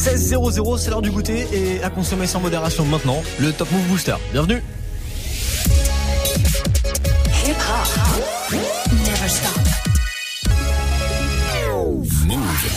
16 00, c'est l'heure du goûter et à consommer sans modération maintenant, le Top Move Booster. Bienvenue. Hip hop never stop. Move.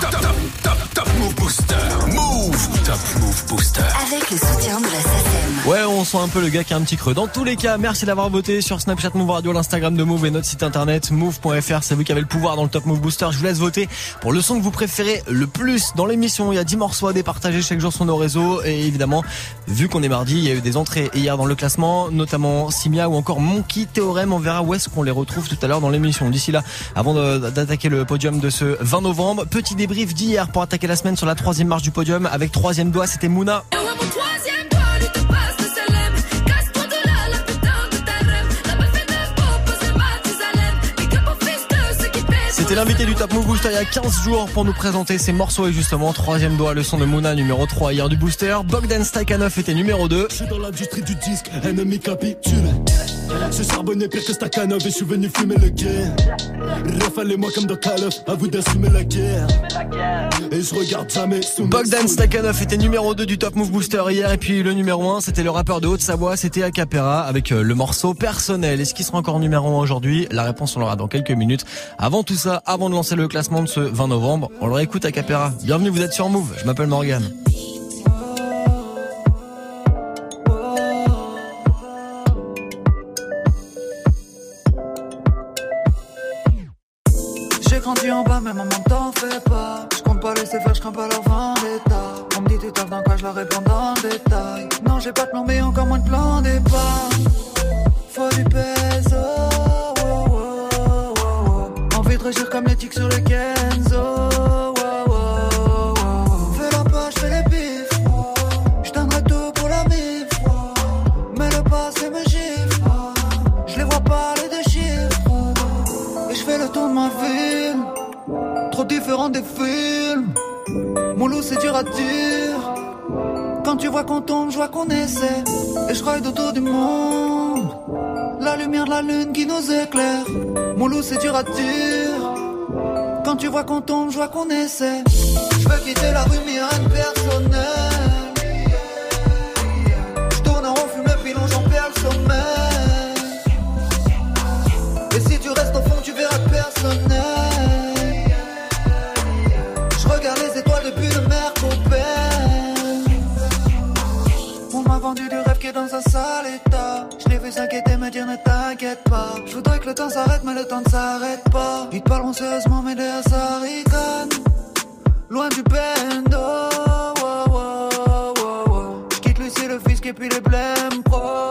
Top, top, top, top Move Booster. Move. Top Move Booster. Avec le soutien de la SACEM. Ouais, on sent un peu le gars qui a un petit creux. Dans tous les cas, merci d'avoir voté sur Snapchat Move Radio, l'Instagram de Move et notre site internet move.fr. C'est vous qui avez le pouvoir dans le Top Move Booster. Je vous laisse voter pour le son que vous préférez le plus dans l'émission. Il y a 10 morceaux à départager chaque jour sur nos réseaux. Et évidemment, vu qu'on est mardi, il y a eu des entrées hier dans le classement, notamment Simia ou encore Monkey Théorème. On verra où est-ce qu'on les retrouve tout à l'heure dans l'émission. D'ici là, avant d'attaquer le podium de ce 20 novembre, petit débrief d'hier pour attaquer la semaine sur la troisième marche du podium avec troisième doigt, c'était Mouna. C'était l'invité du Top Move Booster il y a 15 jours pour nous présenter ses morceaux et justement troisième doigt le son de Mouna numéro 3 hier du Booster. Bogdan Stakhanov était numéro 2. Je suis dans l'industrie du disque, ennemi capitule. Ce charbonné pire que Stakhanov et je suis venu fumer le guerre. Rafalez-moi comme dans Call of, à vous d'assumer la guerre. Et je regarde jamais sous mes Bogdan Stakhanov était numéro 2 du Top Move Booster hier et puis le numéro 1 c'était le rappeur de Haute-Savoie, c'était Acapera avec euh, le morceau personnel. Est-ce qu'il sera encore numéro 1 aujourd'hui? La réponse on l'aura dans quelques minutes. Avant tout ça, avant de lancer le classement de ce 20 novembre, on le réécoute Acapera. Bienvenue, vous êtes sur Move, je m'appelle Morgan. J'ai grandi en bas, mais maman t'en fais pas. Je compte pas laisser faire, je crains pas leur vendetta. On me dit tu taffes dans quoi, je leur réponds dans le détail. Non, j'ai pas de plan, mais encore moins de plan départ. Faut du oh, régir comme les tics sur le Kenzo. Fais la poche, fais les bifs. Je donnerai tout pour la mif. Mais le passé me gifle. Je les vois pas les chiffres. Et je fais le tour de ma ville Trop différent des films Mon loup c'est dur à dire Quand tu vois qu'on tombe, je vois qu'on essaie Et je ride autour du monde La lumière de la lune qui nous éclaire Mon loup c'est dur à dire Quand tu vois qu'on tombe, je vois qu'on essaie Je veux quitter la rue mais rien personnel Je tourne en rond, fume le pilon, j'en perds le sommeil et si tu restes au fond, tu verras personnel. Je regarde les étoiles depuis le mer On m'a vendu du rêve qui est dans un sale état. S'inquiéter, me dire ne t'inquiète pas. Je voudrais que le temps s'arrête, mais le temps ne s'arrête pas. Ils te parleront sérieusement, mais derrière ça ricane. Loin du bendo. oh, oh, oh, oh. Je quitte Lucie, le fisc et puis les blèmes pro.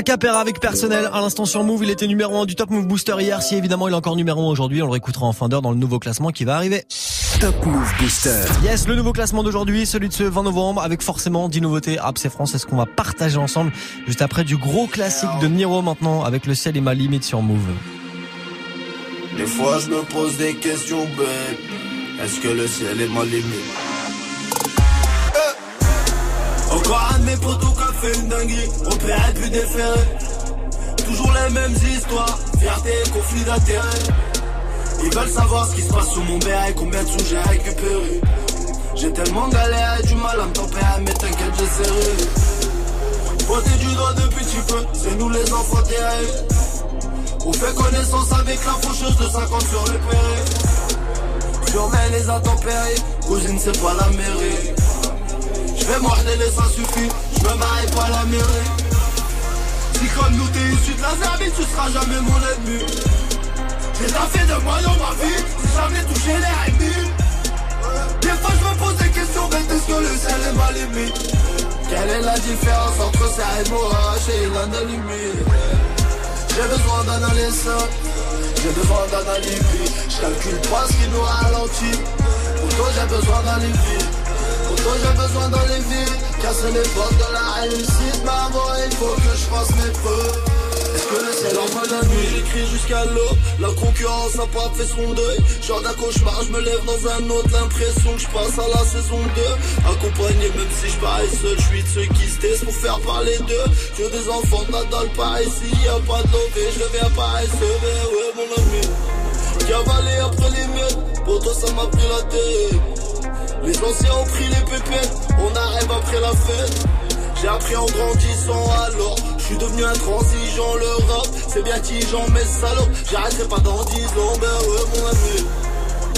Acapera avec personnel à l'instant sur Move, il était numéro 1 du Top Move Booster hier, si évidemment il est encore numéro 1 aujourd'hui, on le réécoutera en fin d'heure dans le nouveau classement qui va arriver. Top Move Booster. Yes, le nouveau classement d'aujourd'hui, celui de ce 20 novembre, avec forcément 10 nouveautés rap c'est France, c'est ce qu'on va partager ensemble juste après du gros classique de Niro maintenant avec le ciel et ma limite sur Move. Des fois je me pose des questions bêtes Est-ce que le ciel est ma limite? Encore un de mes potos qui fait une dinguerie paierait plus déféré toujours les mêmes histoires. Fierté, conflit d'intérêt. Ils veulent savoir ce qui se passe sous mon et combien de sous j'ai récupéré. J'ai tellement galéré, du mal à me tempérer, mais t'inquiète, j'essaierai. Pointer du doigt depuis petit peu, c'est nous les enfants terribles. On fait connaissance avec la faucheuse de 50 sur le péré. Surveille les intempéries, cousine c'est pas la mairie. Je vais les ça suffit, je me marie pas la mairie. Si comme nous t'es issu de la Serbie, tu seras jamais mon ennemi. J'ai fait de moi dans ma vie, j'ai jamais touché les ennemis. Des fois je me pose des questions, mais est-ce que le ciel est ma limite? Quelle est la différence entre ça et l'orage et l'analyse J'ai besoin d'un adolescent, j'ai besoin d'un alibi Je calcule ce qui nous ralentit. Pourtant j'ai besoin d'un alibi Pourtant j'ai besoin d'un alibi Casser les portes de la réussite. Maman il faut que je fasse mes preuves. Est-ce que le ciel en la nuit? J'écris jusqu'à l'eau La concurrence a pas fait son deuil. Genre d'un cauchemar je me lève dans un autre. L'impression que je passe à la saison 2 Accompagné même si je parie seul Je suis de ceux qui se taisent pour faire parler d'eux. Je des enfants n'adolent pas ici Y'a pas de lové je viens pas mais Ouais mon ami. Cavaler après les miennes Pour toi ça m'a pris la tête Les anciens ont pris les pépettes On arrive après la fête. J'ai appris en grandissant alors Je suis devenu intransigeant. Le rap C'est bien tigeant mais salaud J'arrêterai pas dans 10 ans Ben ouais mon ami.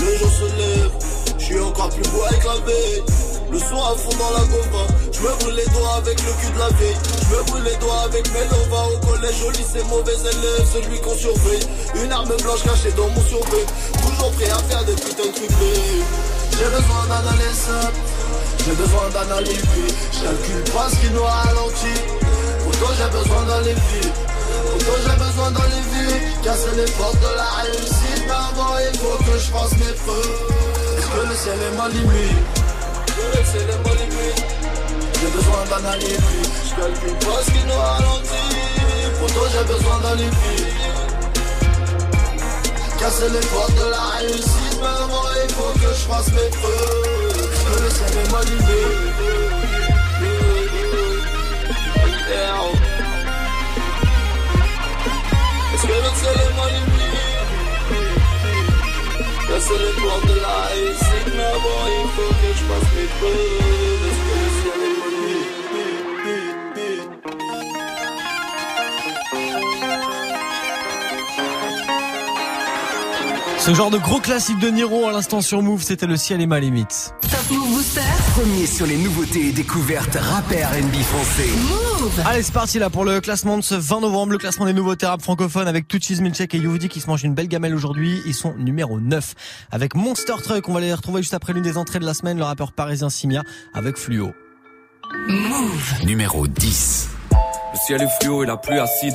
Le jour se lève Je suis encore plus beau avec la veille. Le soir à fond dans la gova Je me brûle les doigts avec le cul de la veille. Je me brûle les doigts avec mes lovas Au collège, au lycée, mauvais élève Celui qu'on surveille. Une arme blanche cachée dans mon survêt Toujours prêt à faire des putains de trucs J'ai besoin adolescent j'ai besoin d'un alibi, je calcule pas ce qui nous ralentit. Pourtant j'ai besoin d'un alibi Pourtant j'ai besoin d'un alibi Casser les portes de la réussite. Mais avant il faut que je fasse mes preuves Est-ce que le ciel est ma limite le ciel est J'ai besoin d'un alibi Je calcule pas ce qui nous ralentit. Pourtant j'ai besoin d'un alibi Casser les portes de la réussite Mais avant il faut que je fasse mes preuves est m'allumer Est-ce que le ciel est de la réussite Mais avant il faut que je fasse mes preuves Ce genre de gros classique de Niro à l'instant sur Move, c'était le ciel et ma limite. Top Move Booster. Premier sur les nouveautés et découvertes rappeurs NB français. Move. Allez, c'est parti là pour le classement de ce 20 novembre, le classement des nouveaux rap francophones avec Tuchis Milchek et Youvdi qui se mangent une belle gamelle aujourd'hui. Ils sont numéro 9 avec Monster Truck. On va les retrouver juste après l'une des entrées de la semaine, le rappeur parisien Simia avec Fluo. Move. Numéro 10. Le ciel est fluo et la pluie acide.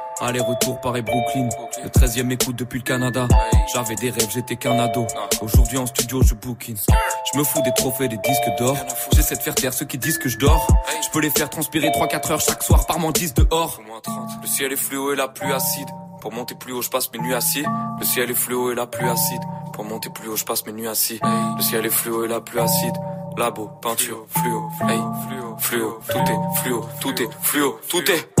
Aller-retour Paris-Brooklyn, le 13 e écoute depuis le Canada. J'avais des rêves, j'étais qu'un ado. Aujourd'hui en studio, je bookine. Je me fous des trophées, des disques d'or. J'essaie de faire taire ceux qui disent que je dors. Je peux les faire transpirer 3-4 heures chaque soir par 10 dehors. Le ciel est fluo et la pluie acide. Pour monter plus haut, je passe mes nuits assis. Le ciel est fluo et la pluie acide. Pour monter plus haut, je passe mes nuits assis. Le ciel est fluo et la pluie acide. Labo, peinture, fluo, hey, fluo, fluo, tout est fluo, tout est fluo, tout est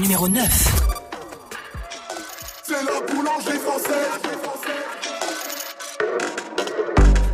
Numéro 9. C'est la boulangerie française.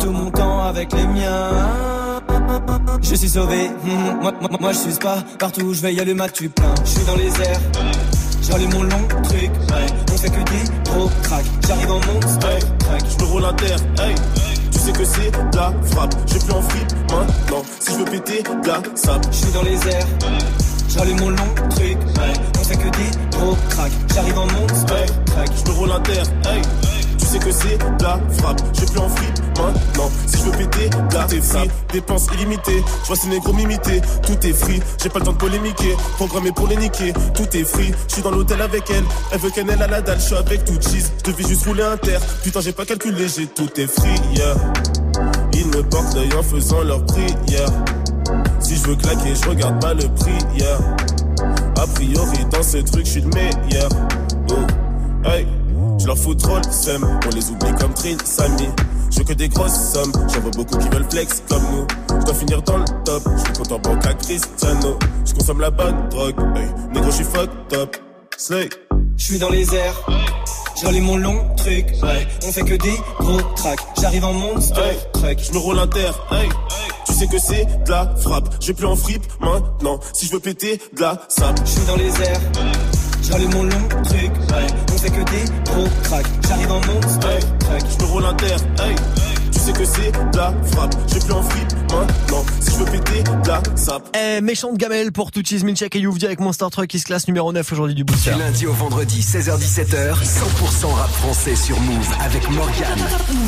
tout mon temps avec les miens je suis sauvé, hmm, moi, moi, moi je suis pas partout où je vais y a le mat tu plein Je suis dans les airs, j'allume mon long truc. On fait que des gros crack, j'arrive en monstre je me roule un terre, hey. Tu sais que c'est de la frappe. Je plus en fripe maintenant. Si je veux péter, de la sable. Je suis dans les airs, j'allume mon long truc. On fait que des gros crack, j'arrive en monstre je me roule un terre, hey. Sais que c'est de la frappe. Je plus en fripe maintenant. Si je veux péter, de la free. Dépenses illimitées. Je vois ces négros m'imiter. Tout est free. J'ai pas le temps de polémiquer. Programmé pour les niquer. Tout est free. Je suis dans l'hôtel avec elle. Elle veut qu'elle ait à la dalle. Je suis avec tout cheese. Je devais juste rouler un terre. Putain, j'ai pas calculé. J'ai tout est free. Yeah. Ils me portent l'œil en faisant leur prière. Si je veux claquer, je regarde pas le prix. Yeah. A priori, dans ce truc, je suis le meilleur. Oh. Hey. Je leur fous trop le seum, on les oublie comme Trill, Samy. Je veux que des grosses sommes, j'en vois beaucoup qui veulent flex comme nous. Je dois finir dans le top, je suis content banque à Cristiano. Je consomme la bonne drogue, hey, négro, je suis fucked up. Slay. Je suis dans les airs, j'allume mon long truc ouais. On fait que des gros tracks, j'arrive en monstre Hey, truck je me roule un terre, hey. Tu sais que c'est de la frappe, je vais plus en fripe maintenant. Si je veux péter, de la sable. Je suis dans les airs, j'allume mon long truc. On fait que des gros tracks, j'arrive en monstre je me roule un terre, hey. Sais que c'est de la frappe, je plus en fripe maintenant. Si je veux péter, de la. Eh, méchante gamelle pour Touchis, Milchek et Youvdi avec Monster Truck qui se classe numéro 9 aujourd'hui du booster. Du lundi au vendredi, 16h17h, 100% rap français sur Move avec Morgan.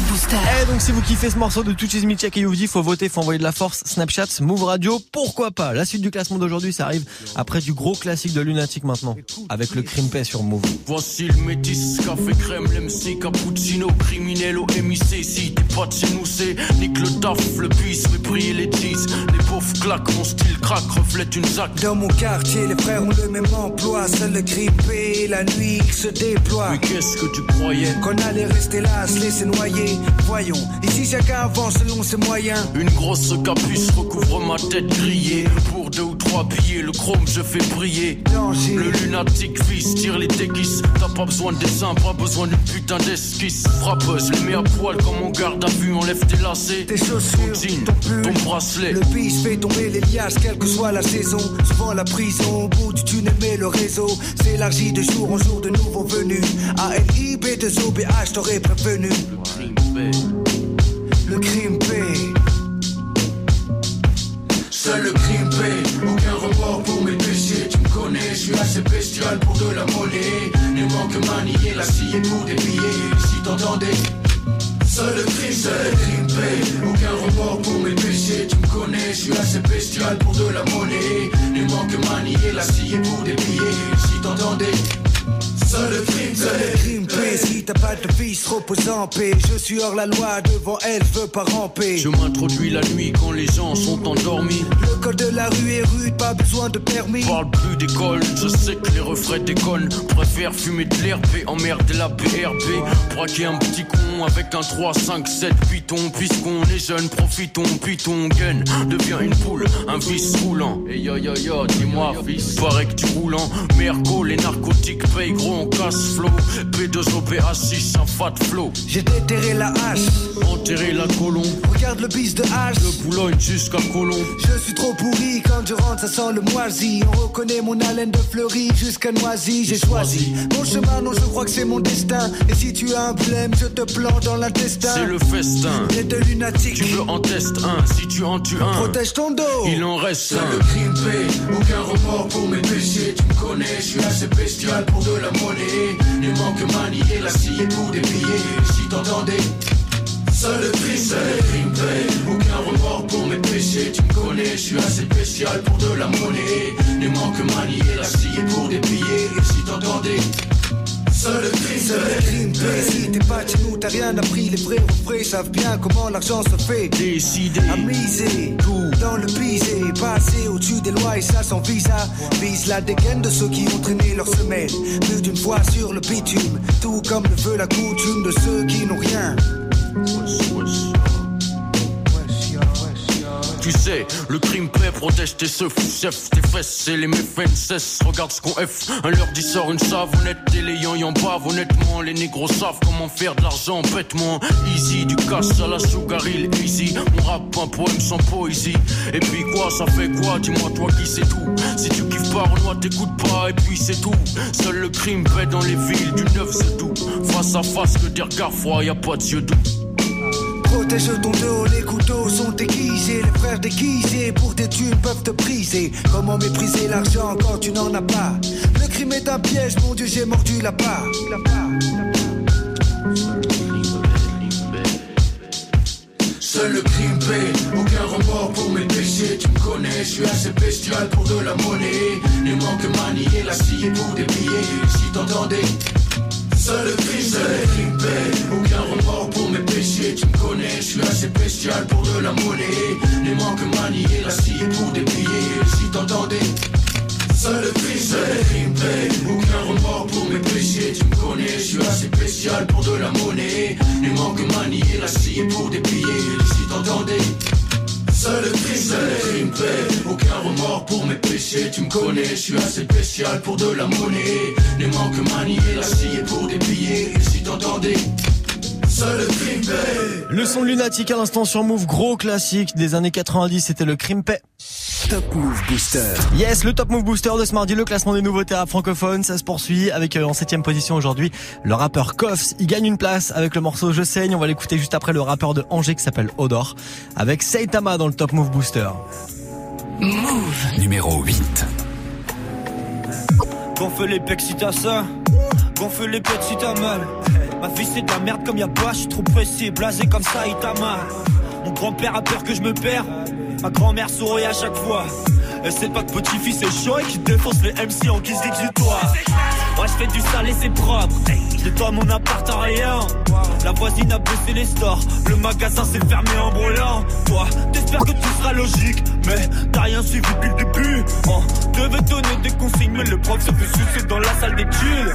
Booster. Eh, donc si vous kiffez ce morceau de Touchis, Milchek et Youvdi, faut voter, faut envoyer de la force, Snapchat, Move Radio, pourquoi pas? La suite du classement d'aujourd'hui, ça arrive après du gros classique de Lunatic maintenant, avec le Crimpé sur Move. Voici le métis, café crème, l'MC, cappuccino, criminel au MIC. Si t'es pas de chez nous, c'est nique le taf, le bis, mais briller les cheese. Les pauvres claquent, mon style craque, reflète une zac. Dans mon quartier, les frères ont le même emploi. Seul le grippé, la nuit il se déploie. Mais qu'est-ce que tu croyais? Qu'on allait rester là, se laisser noyer. Voyons, ici chacun avance selon ses moyens. Une grosse capuce recouvre ma tête grillée. Pour deux ou trois billets, le chrome je fais briller. Danger. Le lunatique vise, tire les déguises. T'as pas besoin de dessin, pas besoin d'une putain d'esquisse. Frappeuse, le mets à poil comme mon garde à vue, enlève tes lacets. Tes chaussures, ton jean, ton pull, ton bracelet. Le bis fait tomber les liasses, quelle que soit la saison. Souvent la prison, au bout du tunnel, mais le réseau s'élargit de jour en jour de nouveaux venus. ALIB de OBH, t'aurais prévenu. Le crime paie. Seul le crime paie, aucun remords pour mes péchés. Tu me connais, je suis assez bestial pour de la monnaie. Ne manque manier la scie pour des billets. Si t'entendais. Seul le crime, seul le crime paie, aucun remords pour mes péchés. Tu me connais, je suis assez bestial pour de la monnaie. Ne manque manier la scie pour des billets. Si t'entendais. Seul le crime, Seul le crime paie, si t'as pas de vice, repose en paix. Je suis hors la loi, devant elle, je veux pas ramper. Je m'introduis la nuit quand les gens sont endormis. Le code de la rue est rude, pas besoin de permis. Parle plus d'école, je sais que les refrains déconnent. Préfère fumer de l'herbe et emmerder la BRB. Braquer un petit con avec un 3, 5, 7 python. Puisqu'on est jeune, profitons, puis ton gun devient une poule, un vice roulant. Et yo yo yo, dis-moi, fils, paraît que tu roulant. Merco, les narcotiques payent gros, on casse flow. P2OPH, 6 un fat flow. J'ai déterré la hache. Enterré la colombe. Le bis de hache. De Boulogne jusqu'à Colombe. Je suis trop pourri quand je rentre, ça sent le moisi. On reconnaît mon haleine de fleurie jusqu'à noisy. J'ai choisi mon chemin, non, je crois que c'est mon destin. Et si tu as un problème, je te plante dans l'intestin. C'est le festin. Les deux lunatiques. Tu veux en test un, si tu en tues un. Protège ton dos. Il en reste un. le crime paie, aucun remords pour mes péchés. Tu me connais, je suis assez bestial pour de la monnaie. Il manque manier la scie pour des billets. Si t'entendais. Seul le crime, seul le crime paie, aucun remords pour mes péchés. Tu me connais, je suis assez spécial pour de la monnaie. Il manque manier la scie pour des billets. Si t'entendais. Seul le crime, Seul le crime paie. Si t'es pas chez nous, t'as rien appris. Les vrais refrains savent bien comment l'argent se fait. Décidé. À miser, tout dans le pisé. Passer au-dessus des lois et ça sans visa. Vise la dégaine de ceux qui ont traîné leur semelle. Plus d'une fois sur le bitume. Tout comme le veut la coutume de ceux qui n'ont rien. Tu sais, le crime paie, protège tes seufs, chef, tes fesses et les méfaits cessent. Regarde ce qu'on F, un leur dit sort une savonnette et les yan yan bavent. Honnêtement, les négros savent comment faire de l'argent bêtement. Easy, du cash à la sugar hill, easy. Mon rap, un poème sans poésie. Et puis quoi, ça fait quoi? Dis-moi, toi qui sais tout. Si tu Renoir, t'écoutes pas, et puis c'est tout. Seul le crime paie dans les villes, du neuf c'est tout. Face à face, que des regards froids, y a pas de yeux doux. Protège ton dos, les couteaux sont aiguisés, les frères déguisés pour tes thunes peuvent te briser. Comment mépriser l'argent quand tu n'en as pas? Le crime est un piège, mon Dieu, j'ai mordu la part. Seul le crime paie, aucun remords pour mes Tu me connais, je suis assez bestial pour de la monnaie. Il manque manier la scie pour des billets. Si t'entendais. Seul le crime, seul le aucun remords pour mes péchés. Tu me connais, je suis assez bestial pour de la monnaie. Le son lunatique à l'instant sur Move, gros classique des années 90, c'était le Crime Pay. Top Move Booster. Yes, le Top Move Booster de ce mardi, le classement des nouveautés rap francophones, ça se poursuit avec euh, en septième position aujourd'hui le rappeur Koffs. Il gagne une place avec le morceau Je saigne. On va l'écouter juste après le rappeur de Angers qui s'appelle Odor avec Saitama dans le Top Move Booster. Move. Numéro 8. Gonfle les pecs si t'as ça. Gonfle les pecs si t'as mal. Ma vie c'est de la merde comme y'a pas, je suis trop pressé, blasé comme ça, il t'a mal. Mon grand-père a peur que je me perds. Ma grand-mère sourit à chaque fois. Elle sait pas que petit-fils est chiant et qui défonce les MC en guise d'exutoire. Moi je fais du sale et c'est propre. Je nettoie mon appart en rien. La voisine a baissé les stores. Le magasin s'est fermé en brûlant. Toi, t'espères que tout sera logique. Mais t'as rien suivi depuis le début. On devait donner des consignes, mais le prof se fait sucer dans la salle d'études.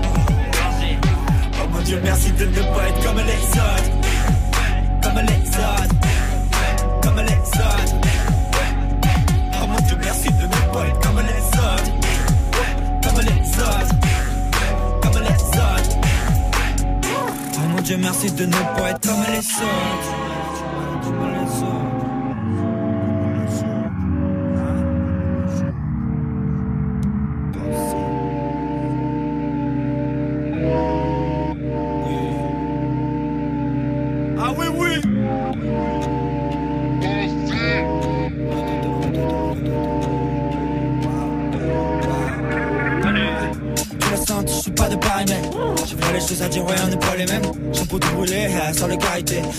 Dieu, merci de ne pas être comme les autres. Comme les autres. Comme les autres. Oh mon Dieu, merci de ne pas être comme les autres. Comme les autres. Comme les autres. Oh mon Dieu, merci de ne pas être comme les autres.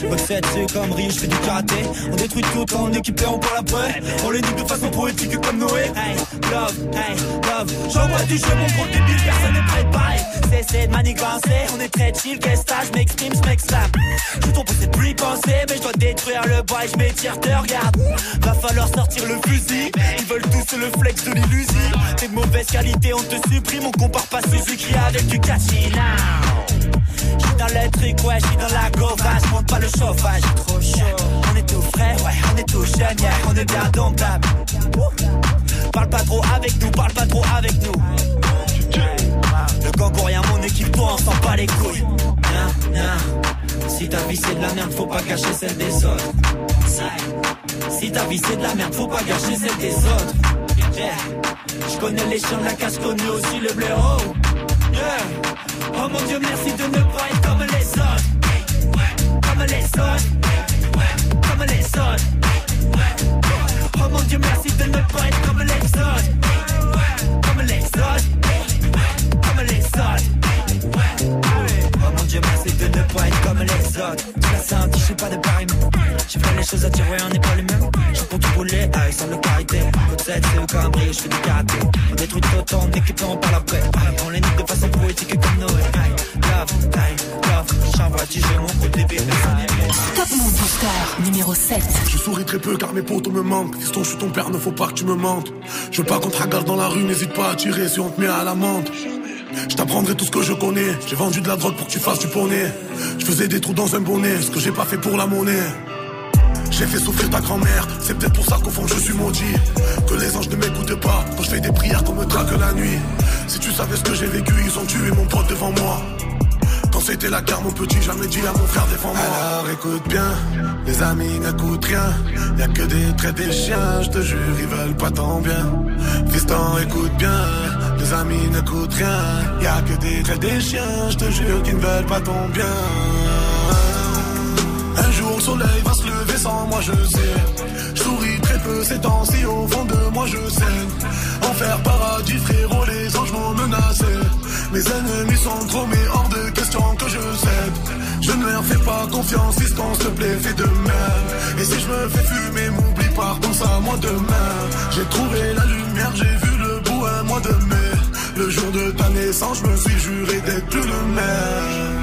Boxette, c'est comme Rio, je fais du karaté. On détruit tout et on prend la paix. On les de façon poétique comme Noé. Hey, love, hey, love, J'envoie du jeu, mon gros débile, personne n'est préparé. Cessez de manigancer, on est très chill, qu'est-ce que je m'exprime, je m'exclame. Je tombe pour cette pluie penser, mais je dois détruire le bois je m'étire, te regarde. Va falloir sortir le fusil, ils veulent tous le flex de l'illusion. T'es de mauvaise qualité, on te supprime, on compare pas Suzuki avec du now. J'suis dans le truc, ouais, j'suis dans la gova, j'monte pas le chauffage, trop chaud. On est tout frais, ouais, on est tout jeune, yeah, on est bien domptable. Parle pas trop avec nous, parle pas trop avec nous. Le gang rien, mon équipe, toi, on s'en bat les couilles. Si ta vie c'est de la merde, faut pas gâcher celle des autres. Si ta vie c'est de la merde, faut pas gâcher celle des autres. Yeah. Je connais les chiens de la casse, connais aussi le blaireau. Oh mon dieu, merci de ne pas être comme les autres. Comme les autres. Comme les autres. Oh mon dieu, merci de ne pas être comme les autres. Comme les autres. Comme les autres. Oh mon dieu, merci de ne pas être comme les autres. L'as senti, je sais pas de pareil. J'ai fait les choses à ouais, on n'est pas les mêmes. Je pour tout rouler, avec sans le carité. 7, c'est au cambré, je fais du karaté. On détruit tout autant, on équipe, on parle après. On les nique de façon poétique comme Noé. Aïe, love, aïe, love. J'envoie du jeu, mon gros débile, Top Move Booster numéro 7. Je souris très peu car mes potos me manquent. Fiston, je suis ton père, ne faut pas que tu me mentes. Je veux pas qu'on te regarde dans la rue, n'hésite pas à tirer si on te met à l'amende. Je t'apprendrai tout ce que je connais. J'ai vendu de la drogue pour que tu fasses du poney. Je faisais des trous dans un bonnet, ce que j'ai pas fait pour la monnaie. J'ai fait souffrir ta grand-mère, c'est peut-être pour ça qu'au fond je suis maudit. Que les anges ne m'écoutent pas quand je fais des prières qu'on me traque la nuit. Si tu savais ce que j'ai vécu, ils ont tué mon pote devant moi. Quand c'était la guerre, mon petit, jamais dit à mon frère défends-moi. Alors écoute bien, les amis n'écoutent rien. Y'a que des traits des chiens, je te jure, ils veulent pas ton bien. Fiston, écoute bien, les amis n'écoutent rien. Y'a que des traits des chiens, je te jure, qu'ils ne veulent pas ton bien. Un jour le soleil va se lever sans moi je sais. Je souris très peu ces temps-ci au fond de moi je saigne. Enfer paradis frérot les anges m'ont menacé. Mes ennemis sont trop mais hors de question que je cède. Je ne leur fais pas confiance si s'il te plaît fais de même. Et si je me fais fumer m'oublie pas pense à moi demain. J'ai trouvé la lumière j'ai vu le bout un mois de mai. Le jour de ta naissance je me suis juré d'être plus le même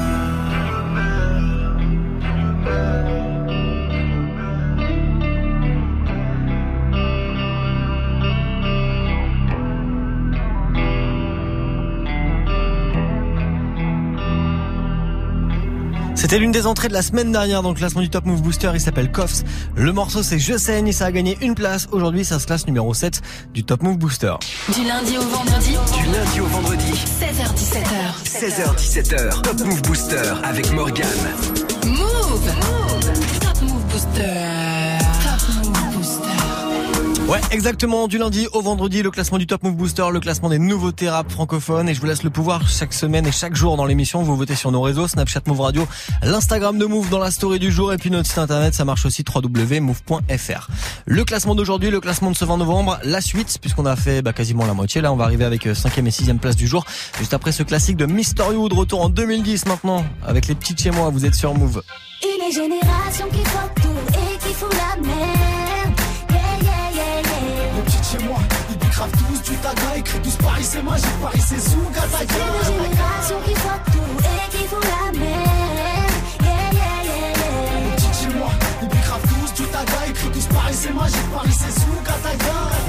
C'était l'une des entrées de la semaine dernière dans le classement du Top Move Booster. Il s'appelle Koffs. Le morceau c'est Je saigne et ça a gagné une place. Aujourd'hui, ça se classe numéro 7 du Top Move Booster. Du lundi au vendredi. Du lundi au vendredi. 16h17h. 16h17h. Top Move Booster avec Morgan. Move. Ouais, exactement. Du lundi au vendredi, le classement du Top Move Booster, le classement des nouveautés rap francophones. Et je vous laisse le pouvoir chaque semaine et chaque jour dans l'émission. Vous votez sur nos réseaux, Snapchat Move Radio, l'Instagram de Move dans la story du jour et puis notre site internet. Ça marche aussi www.move.fr. Le classement d'aujourd'hui, le classement de ce 20 novembre, la suite, puisqu'on a fait bah, quasiment la moitié. Là, on va arriver avec 5 et 6 place du jour. Juste après ce classique de Mystery Wood, retour en 2010 maintenant, avec les petites chez moi. Vous êtes sur Move. Les générations qui tout et qui font la merde. Taga, écrit tous Paris c'est magique, Paris c'est Zouga, C'est les générations qui font tout et qui font la merde. Yeah, yeah, yeah, yeah. Petites chez moi, ils bicravent tous du taga, écrit tous Paris c'est magique, Paris c'est taga.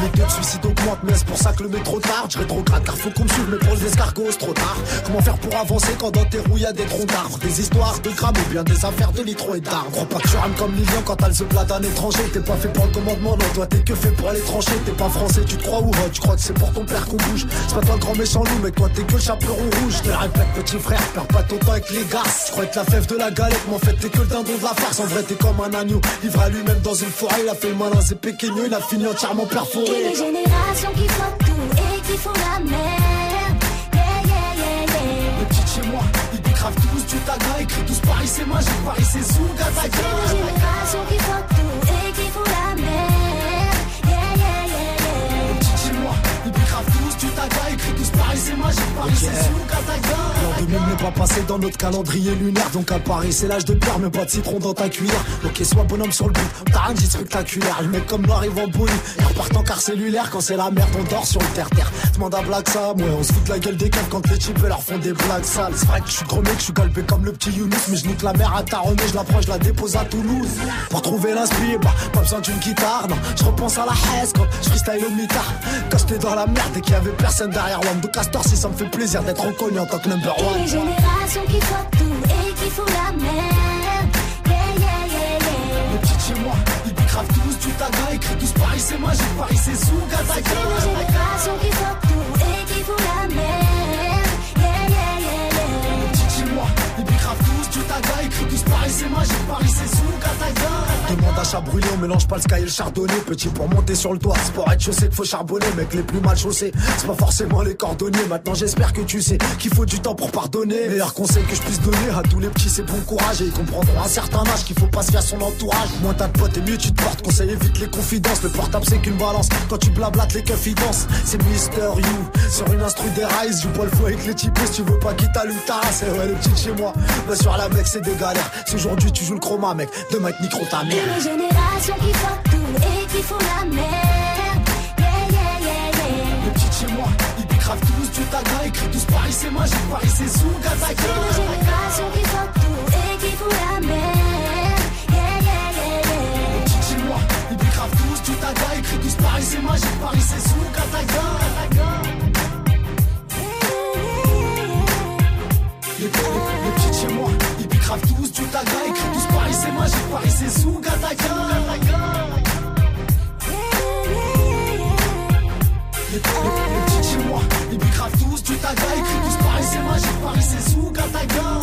Les taux de suicide augmentent, mais c'est pour ça que le métro tarde. Je rétrograde car faut qu'on me suive, mais pour les escargots, c'est trop tard. Comment faire pour avancer quand dans tes roues y a des troncs d'arbres? Des histoires de grammes ou bien des affaires de litron et d'arbres. Crois pas que tu rames comme Lilian quand elle se plate d'un étranger. T'es pas fait pour le commandement, non, toi t'es que fait pour aller trancher. T'es pas français, tu te crois ou Tu crois que c'est pour ton père qu'on bouge C'est pas toi le grand méchant loup, mais toi t'es que le chaperon rouge. Te répète, petit frère, perds pas ton temps avec les gars. Tu crois être la fève de la galette, mais en fait t'es que le dindon de la farce. En vrai, t'es comme un agneau, livré à lui-même dans une forêt. Il a fait le malin, c'est il a fini entièrement Et perforé. les générations qui font tout et qui font la merde. Yeah, yeah, yeah, yeah. Les petites chez moi, ils bicravent tous du taga, écrit tous Paris c'est magique, Paris c'est Zouga, C'est les taga. générations qui font bicravent tous Paris c'est magique, Paris c'est taga. L'an 2000 n'est pas passé dans notre calendrier lunaire. Donc à Paris c'est l'âge de pierre mais pas de citron dans ta cuillère. Ok sois bonhomme sur le bout, t'as rien dit spectaculaire Le mec comme nous arrive en bouille et repart en car cellulaire Quand c'est la merde on dort sur le terre-terre. Demande à Black Sam, ouais on se fout de la gueule des caves Quand les types leur font des blagues sales C'est vrai que je suis gros mec, je suis galbé comme le petit Younous Mais je nique la mer à Taronnet, je l'approche, je la dépose à Toulouse. Pour trouver l'inspire, bah pas besoin d'une guitare Non, je repense à la haise quand je freestyle au mitard. Quand j'étais dans la merde et qu'il y avait personne derrière Wam de Castor si ça me fait plaisir d'être reconnu en tant que number one les générations qui font tout et qui font la merde. Yeah, yeah, yeah, yeah. Les petites chez moi, ils bicravent tous du taga, écrit tous Paris c'est magique, Paris c'est C'est les taga. générations qui font tout et qui font la merde. Yeah, yeah, yeah, yeah. Les petites chez moi, ils bicravent tous du taga, écrit tous Paris c'est magique, Paris c'est taga. Demande à chat brûlé, on mélange pas le sky et le chardonnay. Petit pour monter sur le toit, c'est pour être chaussé qu'il faut charbonner. Mec, les plus mal chaussés, c'est pas forcément les cordonniers. Maintenant, j'espère que tu sais qu'il faut du temps pour pardonner. Meilleur conseil que je puisse donner à tous les petits, c'est bon courage. Et ils comprendront à un certain âge qu'il faut pas se à son entourage. Moins t'as de potes et mieux tu te portes. Conseil évite les confidences. Le portable, c'est qu'une balance. Quand tu blablates, les dansent. C'est Mister You sur une instru des rise. Bois le fou avec les types si tu veux pas qu'il t'allume ta race. Et ouais, les petites chez moi, bah, sur la mec, c'est des galères. Aujourd'hui tu joues le chroma, mec, demain être micro ta mère. Et les générations qui font tout et qui font la merde. Yeah, yeah, yeah, yeah. Les petites chez moi, ils bicravent tous du taga, écrit tous Paris c'est magique, Paris c'est C'est les taga. générations qui font tout et qui font la merde. Yeah, yeah, yeah, yeah. Les petites chez moi, ils bicravent tous du taga, écrit tous Paris c'est magique, Paris c'est Zouga, taga. Les, les- les petites chez moi, bicravent tous du taga, écrit tous Paris c'est magique, Paris c'est Zouga, taga. Les, les- les petites chez moi, ils bicravent tous du taga, écrit tous Paris c'est magique, Paris c'est Zouga, taga.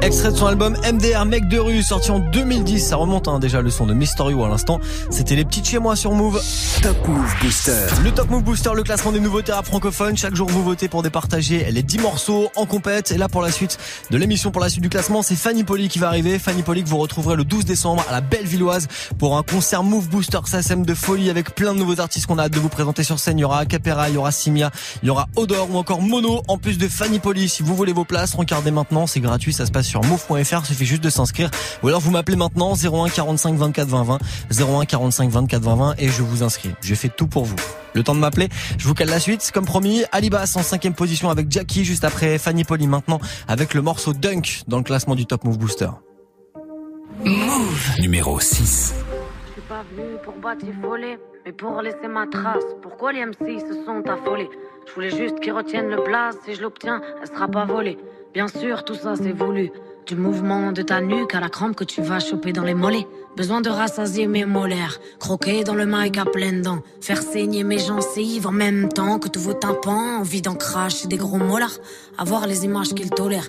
Extrait de son album MDR Mec de rue sorti en 2010. Ça remonte hein, déjà le son de Mystery à l'instant. C'était les petites chez moi sur Move. Top Move Booster. Le Top Move Booster, le classement des nouveautés rap francophones. Chaque jour vous votez pour départager les 10 morceaux en compète. Et là pour la suite de l'émission, pour la suite du classement, c'est Fanny Poli qui va arriver. Fanny Poli que vous retrouverez le 12 décembre à la Bellevilloise pour un concert Move Booster SASM de folie avec plein de nouveaux artistes qu'on a hâte de vous présenter sur scène. Il y aura Capera, il y aura Simia, il y aura Odor ou encore Mono en plus de Fanny Poli. Si vous voulez vos places, regardez maintenant, c'est gratuit, ça se passe sur move.fr, il suffit juste de s'inscrire. Ou alors vous m'appelez maintenant 01 45 24 20 20, 01 45 24 20 20 et je vous inscris. J'ai fait tout pour vous. Le temps de m'appeler, je vous cale la suite, comme promis. Alibas en cinquième position avec Jackie, juste après Fanny Poli maintenant avec le morceau Dunk dans le classement du Top Move Booster. Move. Numéro 6. Je suis pas venu pour batifoler, mais pour laisser ma trace. Pourquoi les MC se sont affolés? Je voulais juste qu'ils retiennent le blaze. Si je l'obtiens, elle sera pas volée. Bien sûr, tout ça c'est voulu. Du mouvement de ta nuque à la crampe que tu vas choper dans les mollets. Besoin de rassasier mes molaires, croquer dans le mic à pleines dents, faire saigner mes gencives en même temps que tous vos tympans, envie d'en cracher des gros molars, avoir les images qu'ils tolèrent,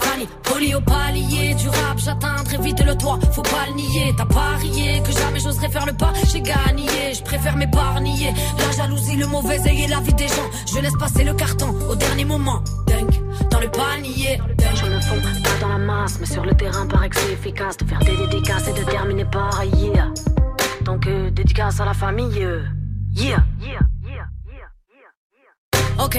Fanny, poli au palier du rap, j'atteindrai vite le toit, faut pas le nier, t'as parié que jamais j'oserais faire le pas, j'ai gagné, je préfère m'épargner, la jalousie, le mauvais œil et la vie des gens, je laisse passer le carton au dernier moment, Dunk, dans le panier, Je me fonds pas dans la masse, mais sur le terrain paraît que c'est efficace de faire des dédicaces et de terminer par yeah. Donc euh, dédicace à la famille, euh, yeah. Ok.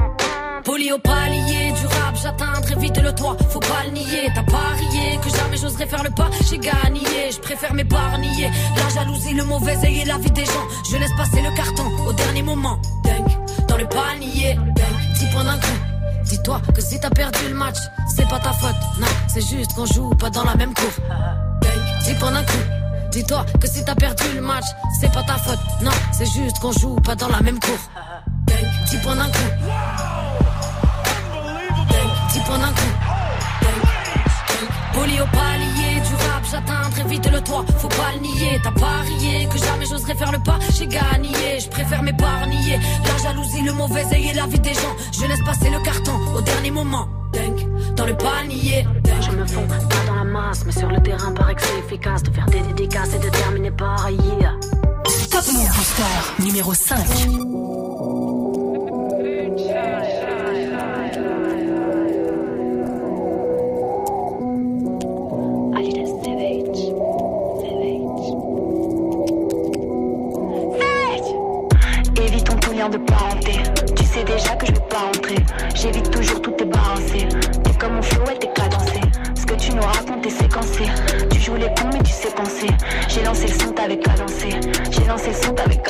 Poli au palier du rap, j'atteindrai vite le toit, faut pas le nier, t'as parié que jamais j'oserais faire le pas, j'ai gagné, je préfère m'épargner, la jalousie, le mauvais œil et la vie des gens, je laisse passer le carton au dernier moment, Dunk, dans le panier, Dunk, 10 points d'un coup. Dis-toi que si t'as perdu le match, c'est pas ta faute, non, c'est juste qu'on joue pas dans la même cour. Dunk, 10 points d'un coup. Dis-toi que si t'as perdu le match, c'est pas ta faute, non, c'est juste qu'on joue pas dans la même cour. Dunk, 10 points d'un coup. 10 points d'un coup. Poli au palier du rap, j'atteindrai vite le toit. Faut pas le nier, t'as parié que jamais j'oserais faire le pas. J'ai gagné, je préfère m'épargner. La jalousie, le mauvais œil et la vie des gens. Je laisse passer le carton au dernier moment. Dans le panier. Je me fonds pas dans la masse, mais sur le terrain paraît que c'est efficace de faire des dédicaces et de terminer par yeah. Top Move Booster numéro 5. J'ai lancé le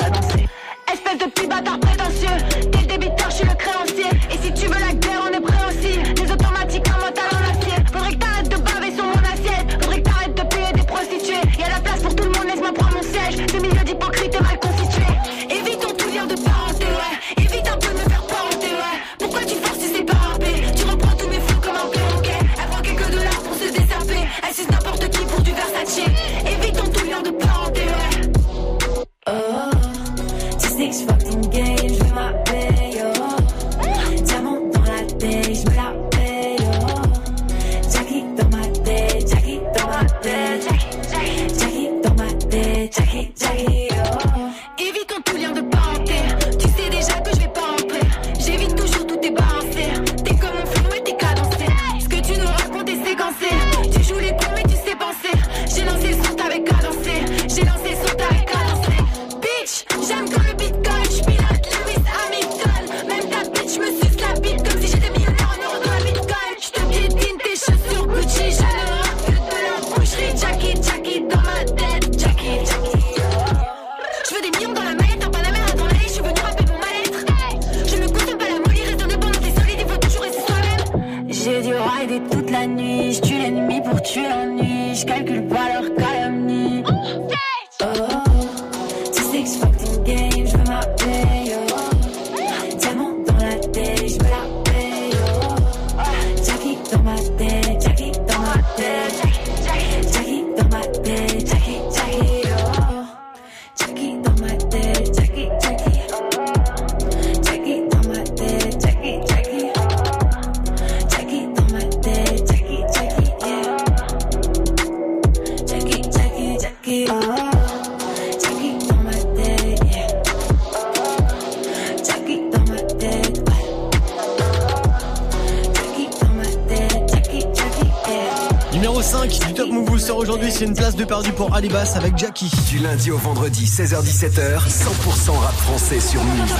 lundi au vendredi, 16h17h, 100% rap français sur Move.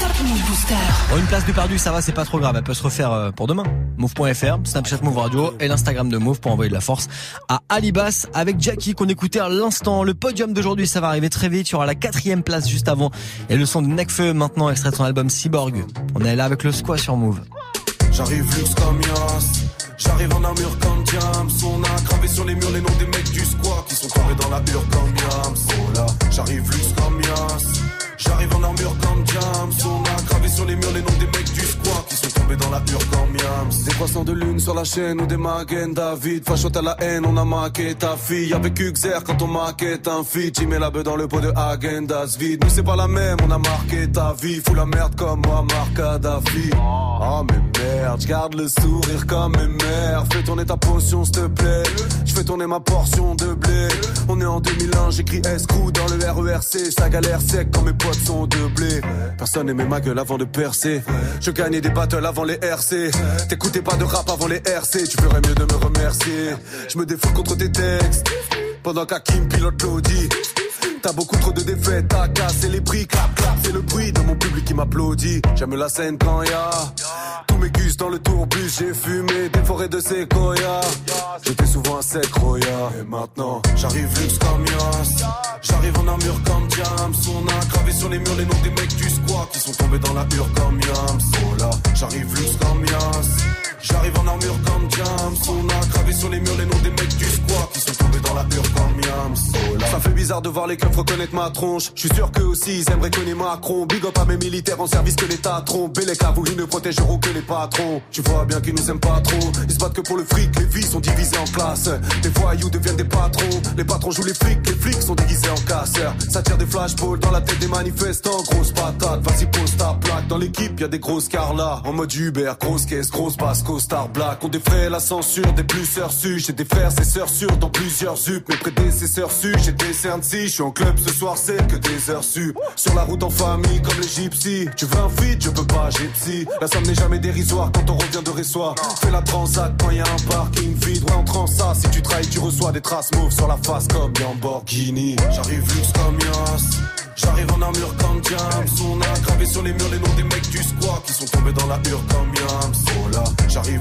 Bon, une place de perdu, ça va, c'est pas trop grave. Elle peut se refaire euh, pour demain. Move.fr, Snapchat Move Radio et l'Instagram de Move pour envoyer de la force à Alibas avec Jackie qu'on écoutait à l'instant. Le podium d'aujourd'hui, ça va arriver très vite. Il y aura la quatrième place juste avant. Et le son de Necfeu maintenant, extrait de son album Cyborg. On est là avec le squat sur Move. J'arrive luxe comme Yas J'arrive en armure comme Diams On a gravé sur les murs les noms des mecs du squat Qui sont tombés dans la hure comme Yams Oh j'arrive luxe comme Yas J'arrive en armure comme Diams On a gravé sur les murs les noms des mecs du squat Qui sont tombés dans la hure comme Yams. Des croissants de lune sur la chaîne ou des Magen David Fachote à la haine, on a maqué ta fille. Avec Uxer quand on maquette un feat J'y mets la beuh dans le pot de Agendas. Vide Mais c'est pas la même, on a marqué ta vie. Fous la merde comme moi, Marc Kadhafi. Oh mais merde, j'garde le sourire comme mes mères Fais tourner ta potion s'il te plaît. Je fais tourner ma portion de blé. On est en 2001, j'écris escrou dans le RERC Ça galère sec quand mes potes Personne aimait ma gueule avant de percer. Je gagnais des battles avant les RC T'écoutais pas de rap avant les RC Tu ferais mieux de me remercier. Je me défoule contre tes textes. Pendant qu'Hakim pilote l'audi T'as beaucoup trop de défaites, t'as cassé les prix, clap clap, c'est le bruit de mon public qui m'applaudit. J'aime la scène quand y'a tous mes gus dans le tourbus, j'ai fumé des forêts de séquoia. J'étais souvent un sec roya. Et maintenant, j'arrive luxe comme Yas. J'arrive en armure comme Diams. On a gravé sur les murs les noms des mecs du squat qui sont tombés dans la hure comme Yams. Oh là, j'arrive luxe comme Yas. J'arrive en armure comme Diams. On a gravé sur les murs les noms des mecs du squat qui sont tombés dans la hure comme là, ça fait bizarre de voir les keufs reconnaître ma tronche. Je suis sûr qu'eux aussi ils aimeraient connaître Macron. Big up à mes militaires en service que l'État trompe. Et les cavous, ils ne protégeront que les patrons. Tu vois bien qu'ils nous aiment pas trop. Ils se battent que pour le fric, les vies sont divisées en classes. Les voyous deviennent des patrons. Les patrons jouent les flics, les flics sont déguisés en casseurs. Ça tire des flashballs dans la tête des manifestants. Grosse patate, vas-y pose ta plaque. Dans l'équipe, y a des grosses carlas. En mode Uber, grosse caisse, grosse basse, star black. On défraie la censure des plus sœurs su. J'ai des frères et sœurs sûrs dans plusieurs zup. Mes prédécesseurs su, j'ai des cernes si. Je suis en club ce soir, c'est que des heures su. Sur la route en famille comme les gypsies. Tu veux un feed, je peux pas, j'ai psy. La somme n'est jamais dérisoire quand on revient de Ressoir. Fais la transac quand y a un parking vide. Ouais, en ça. Si tu trahis, tu reçois des traces mauves sur la face comme Lamborghini. J'arrive luxe comme Yas. J'arrive en armure comme Diams. On a gravé sur les murs les noms des mecs du squat qui sont tombés dans la hure comme Yams. Là, j'arrive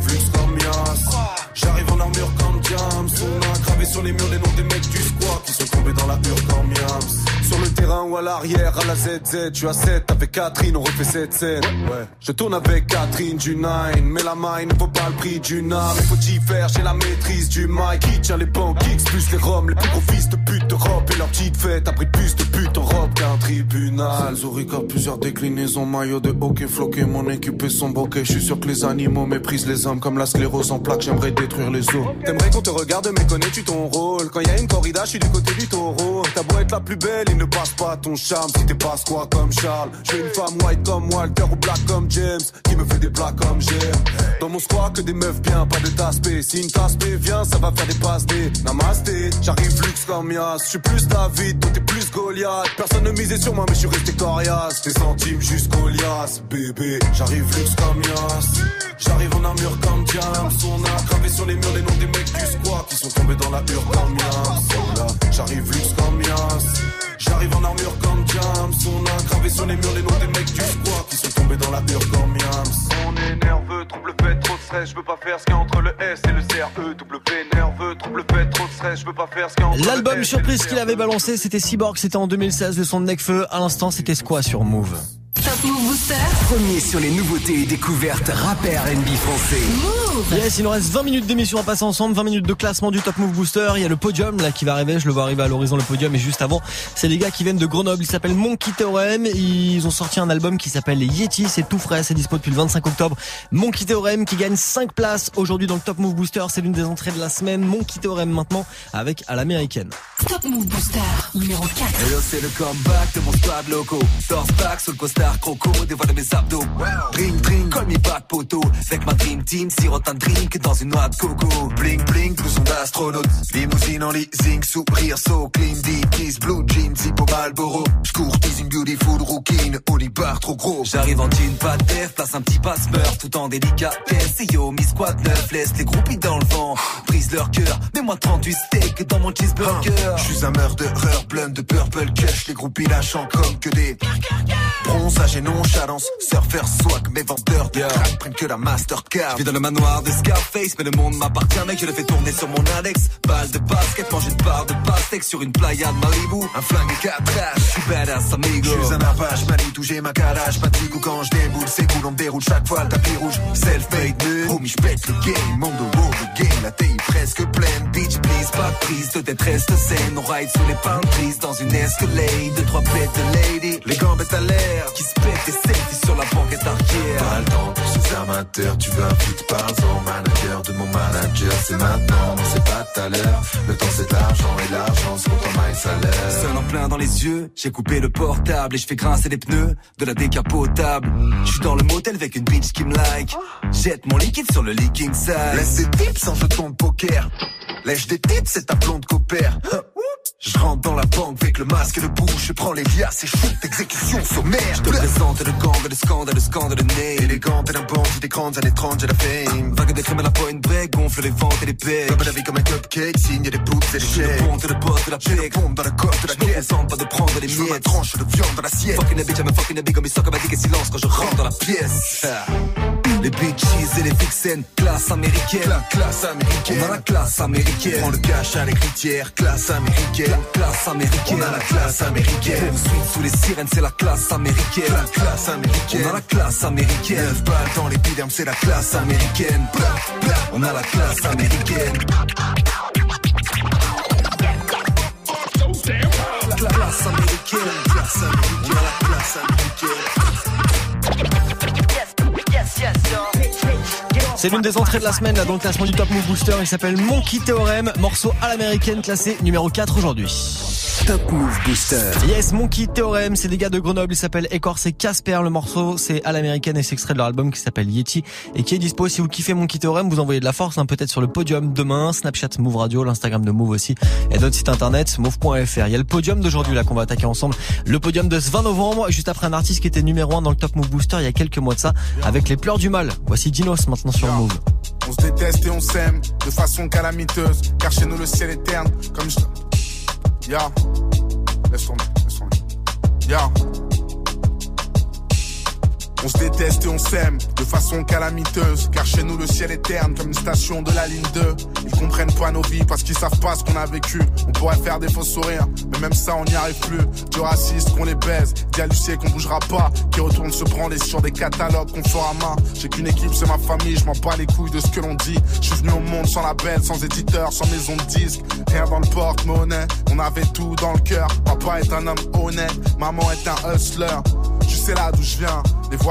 l'arrière, à la ZZ, tu as 7 avec Catherine, on refait cette scène. Ouais, je tourne avec Catherine du 9, mais la maille ne vaut pas le prix d'une âme. Il faut y faire, j'ai la maîtrise du mic. Qui tient les pancakes, plus les roms, les plus gros fils de pute d'Europe. Et leur petite fête a pris plus de pute en robe qu'un tribunal. Zurich a plusieurs déclinaisons, maillot de hockey floqué, mon équipe et son bokeh. Je suis sûr que les animaux méprisent les hommes comme la sclérose en plaques, j'aimerais détruire les os. T'aimerais qu'on te regarde, mais connais-tu ton rôle? Quand y a une corrida, je suis du côté du taureau. T'as beau être la plus belle, il ne passe pas ton si t'es pas quoi comme Charles. J'ai une femme white comme Walter ou black comme James qui me fait des plats comme j'aime. Dans mon squat que des meufs bien, pas de tasse Si une tasse vient, ça va faire des passes des namasté. J'arrive luxe comme Yas, je suis plus David, toi t'es plus Goliath. Personne ne misait sur moi, mais je suis resté coriace. Tes centimes jusqu'au lias, bébé. J'arrive luxe comme Yas. J'arrive en armure comme Diams. On a gravé sur les murs les noms des mecs du squat qui sont tombés dans la hure comme Yas. J'arrive luxe comme Yas. J'arrive en armure comme James On a gravé sur les murs les noms des mecs du squat Qui sont tombés dans la hure comme Yams On est nerveux, trouble fait, trop de stress Je veux pas faire ce qu'il y a entre le S et le CRE W nerveux, trouble fait, trop de stress Je veux pas faire ce qu'il y a entre L'album le S et surprise qu'il avait balancé, c'était Cyborg, c'était en 2016, le son de Necfeu. À l'instant, c'était Squat sur Move. Top Move Booster. Premier sur les nouveautés et découvertes rap et R&B français. Yes, il nous reste 20 minutes d'émission à passer ensemble, 20 minutes de classement du Top Move Booster. Il y a le podium là qui va arriver, je le vois arriver à l'horizon le podium. Et juste avant, c'est les gars qui viennent de Grenoble. Ils s'appellent Monkey Theorem. Ils ont sorti un album qui s'appelle Yeti. C'est tout frais, c'est dispo depuis le 25 octobre. Monkey Theorem qui gagne 5 places aujourd'hui dans le Top Move Booster. C'est l'une des entrées de la semaine. Monkey Theorem maintenant avec à l'américaine. Top Move Booster numéro 4. Et là c'est le comeback de mon squad loco Torse back sur le costard croco Dévoile mes abdos. Drink drink comme mi back poteau. Avec ma dream team sirote un drink dans une noix de coco. Bling bling blouson d'astronaute Limousine en leasing sourire so clean. Deep kiss blue jeans hippo Malboro J'courtise une beautiful rouquine. Oli bar trop gros. J'arrive en jean pas de def Place un petit passe-meurtre tout en délicatesse. Et yo mi squad neuf Laisse les groupies dans le vent. Brise leur cœur. Mets-moi 38 steaks dans mon cheeseburger. Je suis un murderer plein de purple cash. Les groupies lâchant comme que des Bronzage et nonchalance Surfer swag mes vendeurs de crack Prennent que la Mastercard. Je vis dans le manoir de Scarface, mais le monde m'appartient, mec. Je le fais tourner sur mon index. Balle de basket, mange une barre de pastèque sur une playa de Malibu. Un flingue et quatre je suis badass, amigo. Je suis un apache, Manitou, j'ai ma calage. Pas de ou quand je déboule, c'est cool, on déroule. Chaque fois le tapis rouge Self-made homie, j'pète le game Monde de wow, le game, la taille presque pleine Bitch, please, pas de prise, de détresse de scène On ride sous les trees dans une escalade. Deux, trois bêtes de lady, les gambettes à l'air. Qui selfies sur la banquette arrière Pas le temps pour ces amateurs, tu veux un feat par an Manager de mon manager, c'est maintenant, non c'est pas tout à l'heure Le temps c'est de l'argent et l'argent c'est contre my salaire Seul en plein dans les yeux, j'ai coupé le portable et je fais grincer les pneus de la décapotable. Je suis dans le motel avec une bitch qui me like. Jette mon liquide sur le leaking side. Laisse des tips en jeton de poker Lèche des tips, c'est ta blonde copère Je rentre dans la banque avec le masque et le bouche Je prends les liasses et shoot, exécution sommaire Je te présente le gang, le scandale, le scandale, le nez. Élégante et d'un bandit des grandes années 30, j'ai la fame Vague de crème à la point break, gonfle les ventes et les pecs. Comme la vie comme un cupcake, signe des boots et des Je suis le chèques boss de la pec. pompe dans la coque de la Je caisse contente pas de prendre les Je veux ma miettes. tranche de viande dans l'assiette Fucking a bitch, I'm a fucking a big comme il sort comme un silence quand je rentre dans la pièce. Les bitches et les vixens, classe américaine. La classe américaine On a la classe américaine. prend le cash à l'écritière, classe américaine classe américaine. On a la classe américaine Poursuite sous les sirènes, c'est la classe américaine. La classe américaine On a la classe américaine. Neuf balles dans l'épiderme, c'est la classe américaine. On a la classe américaine. La américaine. Classe américaine On a la classe américaine C'est l'une des entrées de la semaine là, dans le classement du Top Move Booster. Il s'appelle Monkey Theorem, morceau à l'américaine classé numéro 4 aujourd'hui. Top Move Booster. Yes, Monkey Theorem, c'est des gars de Grenoble, il s'appelle Écorce et Casper. Le morceau, c'est à l'américaine et c'est extrait de leur album qui s'appelle Yeti et qui est dispo. Si vous kiffez Monkey Theorem, vous envoyez de la force, hein, peut-être sur le podium demain, Snapchat Move Radio, l'Instagram de Move aussi et notre site internet move.fr. Il y a le podium d'aujourd'hui là qu'on va attaquer ensemble. Le podium de ce 20 novembre, juste après un artiste qui était numéro 1 dans le Top Move Booster il y a quelques mois de ça, avec les pleurs du mal. Voici Dinos maintenant sur On se déteste et on s'aime de façon calamiteuse. Car chez nous le ciel est terne. Comme je. Ya. Laisse tomber, laisse tomber. Ya. On se déteste et on s'aime de façon calamiteuse. Car chez nous le ciel est terne comme une station de la ligne 2. Ils comprennent pas nos vies parce qu'ils savent pas ce qu'on a vécu. On pourrait faire des faux sourires, mais même ça on n'y arrive plus. Du raciste qu'on les baise, dit à Lucie qu'on bougera pas. Qui retourne se branler sur des catalogues qu'on fera à main. J'ai qu'une équipe, c'est ma famille, je m'en bats les couilles de ce que l'on dit. Je suis venu au monde sans label, sans éditeur, sans maison de disque. Rien dans le porte-monnaie, on avait tout dans le cœur. Papa est un homme honnête, maman est un hustler. Tu sais là d'où je viens, les voix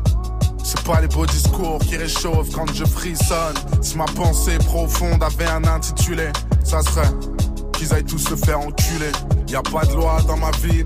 C'est pas les beaux discours qui réchauffent quand je frissonne. Si ma pensée profonde avait un intitulé, ça serait qu'ils aillent tous se faire enculer. Y a pas de loi dans ma ville.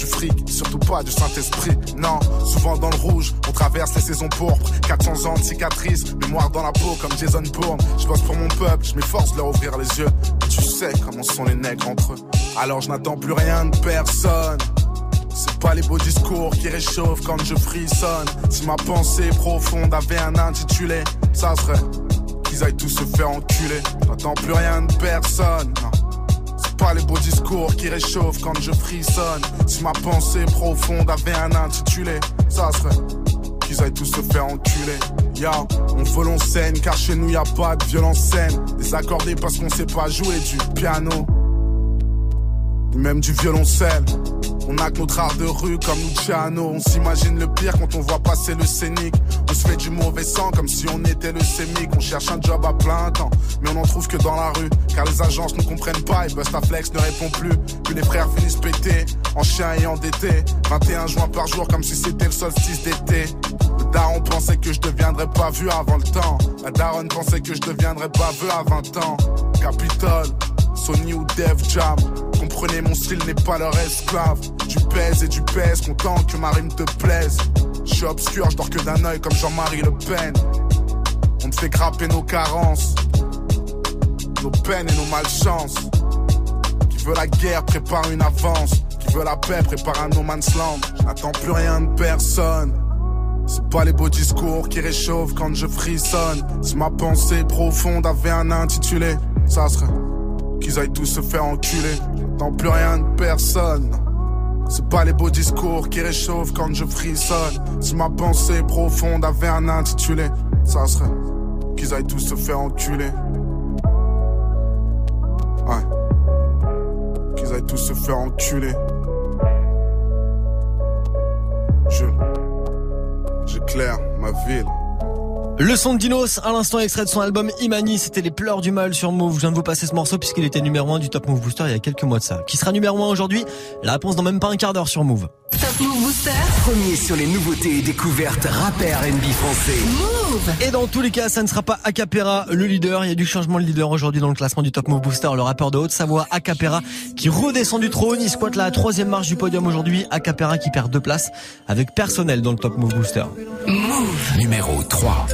du fric, surtout pas du Saint-Esprit. Non, souvent dans le rouge, on traverse les saisons pourpres. 400 ans de cicatrices, mémoire dans la peau comme Jason Bourne. Je bosse pour mon peuple, je m'efforce de leur ouvrir les yeux. Tu sais comment sont les nègres entre eux. Alors je n'attends plus rien de personne. C'est pas les beaux discours qui réchauffent quand je frissonne. Si ma pensée profonde avait un intitulé, ça serait qu'ils aillent tous se faire enculer. J'attends plus rien de personne. Non. Pas les beaux discours qui réchauffent quand je frissonne. Si ma pensée profonde avait un intitulé, ça serait qu'ils aillent tous se faire enculer. Ya, on vole scène car chez nous y a pas de violence. Désaccordé parce qu'on sait pas jouer du piano, ni même du violoncelle. On a que notre art de rue comme Luciano. On s'imagine le pire quand on voit passer le scénic. On se fait du mauvais sang comme si on était le sémic. On cherche un job à plein temps, mais on n'en trouve que dans la rue. Car les agences ne comprennent pas et Bustaflex ne répond plus. Puis les frères finissent pétés, en chien et endettés. 21 juin par jour comme si c'était le solstice d'été. Le daron pensait que je deviendrais pas vu avant le temps. La daronne pensait que je deviendrais pas vu à 20 ans. Capitole, Sony ou Def Jam. Comprenez, mon style n'est pas leur esclave. Tu pèses et tu pèses, content que ma rime te plaise. Je suis obscur, je dors que d'un œil comme Jean-Marie Le Pen. On te fait grapper nos carences, nos peines et nos malchances. Qui veut la guerre prépare une avance. Qui veut la paix prépare un no man's land. J'attends plus rien de personne. C'est pas les beaux discours qui réchauffent quand je frissonne. Si ma pensée profonde avait un intitulé, ça serait qu'ils aillent tous se faire enculer. J'attends plus rien de personne. C'est pas les beaux discours qui réchauffent quand je frissonne. Si ma pensée profonde avait un intitulé, ça serait qu'ils aillent tous se faire enculer. Ouais. Qu'ils aillent tous se faire enculer. Je. J'éclaire ma ville. Le son de Dinos, à l'instant extrait de son album Imani, c'était les pleurs du mal sur Move. Je viens de vous passer ce morceau puisqu'il était numéro 1 du Top Move Booster il y a quelques mois de ça. Qui sera numéro 1 aujourd'hui? La réponse dans même pas un quart d'heure sur Move. Top Move Booster. Premier sur les nouveautés et découvertes rappeurs NB français. Move. Et dans tous les cas, ça ne sera pas Acapera le leader. Il y a du changement de leader aujourd'hui dans le classement du Top Move Booster. Le rappeur de Haute-Savoie, Acapera, qui redescend du trône. Il squatte la troisième marche du podium aujourd'hui. Acapera qui perd deux places avec personnel dans le Top Move Booster. Move. Numéro 3.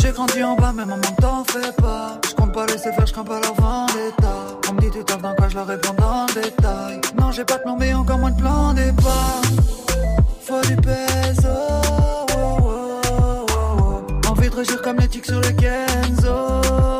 J'ai grandi en bas, mais maman t'en fais pas. Je compte pas laisser faire, je crains pas leur vendetta. On me dit tu taffes dans quoi, je leur réponds dans le détail. Non, j'ai pas de plan, mais encore moins de plan départ. Faut du peso. oh, oh, oh, oh. Envie de régir comme les tics sur les Kenzo.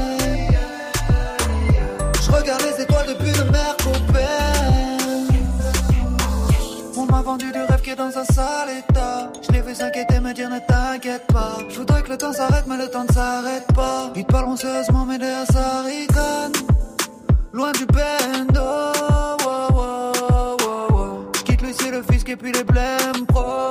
Depuis le Mercopel. On m'a vendu du rêve qui est dans un sale état. Je l'ai vu s'inquiéter, me dire ne t'inquiète pas. Je voudrais que le temps s'arrête, mais le temps ne s'arrête pas. Ils te parleront sérieusement, mais derrière ça ricane. Loin du bendo. wow, wow, wow. Je quitte Lucie, le fisc et puis les blèmes pro.